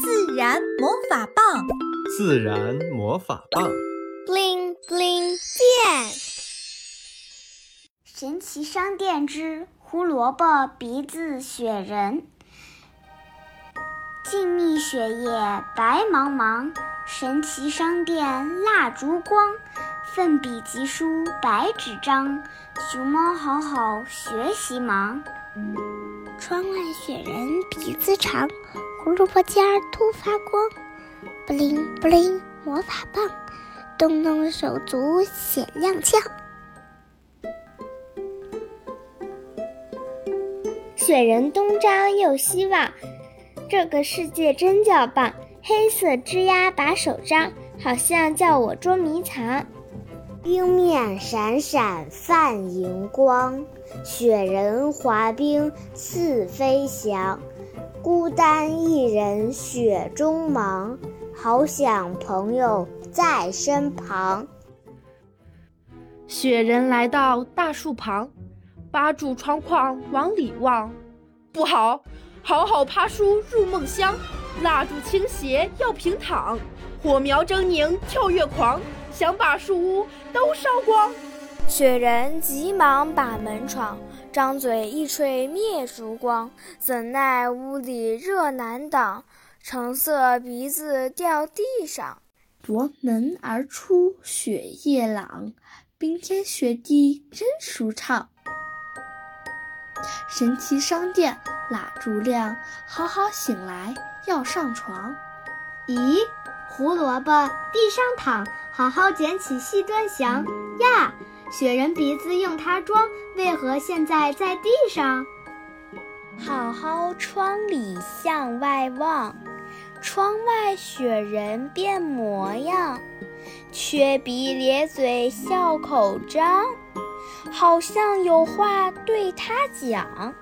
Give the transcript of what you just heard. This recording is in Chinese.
自然魔法棒，自然魔法棒，bling bling 变。神奇商店之胡萝卜鼻子雪人，静谧雪夜白茫茫，神奇商店蜡烛光，奋笔疾书白纸张，熊猫好好学习忙。窗外雪人鼻子长，胡萝卜尖儿突发光，布灵布灵魔法棒，动动手足显踉跄。雪人东张又西望，这个世界真叫棒！黑色吱呀把手张，好像叫我捉迷藏。冰面闪闪泛银光，雪人滑冰似飞翔。孤单一人雪中忙，好想朋友在身旁。雪人来到大树旁，扒住窗框往里望。不好，好好爬树入梦乡。蜡烛倾斜要平躺，火苗狰狞跳跃狂。想把树屋都烧光，雪人急忙把门闯，张嘴一吹灭烛光，怎奈屋里热难挡，橙色鼻子掉地上。夺门而出雪夜朗，冰天雪地真舒畅。神奇商店蜡烛亮，好好醒来要上床。咦，胡萝卜地上躺。好好捡起细端详呀，雪人鼻子用它装，为何现在在地上？好好窗里向外望，窗外雪人变模样，缺鼻咧嘴笑口张，好像有话对他讲。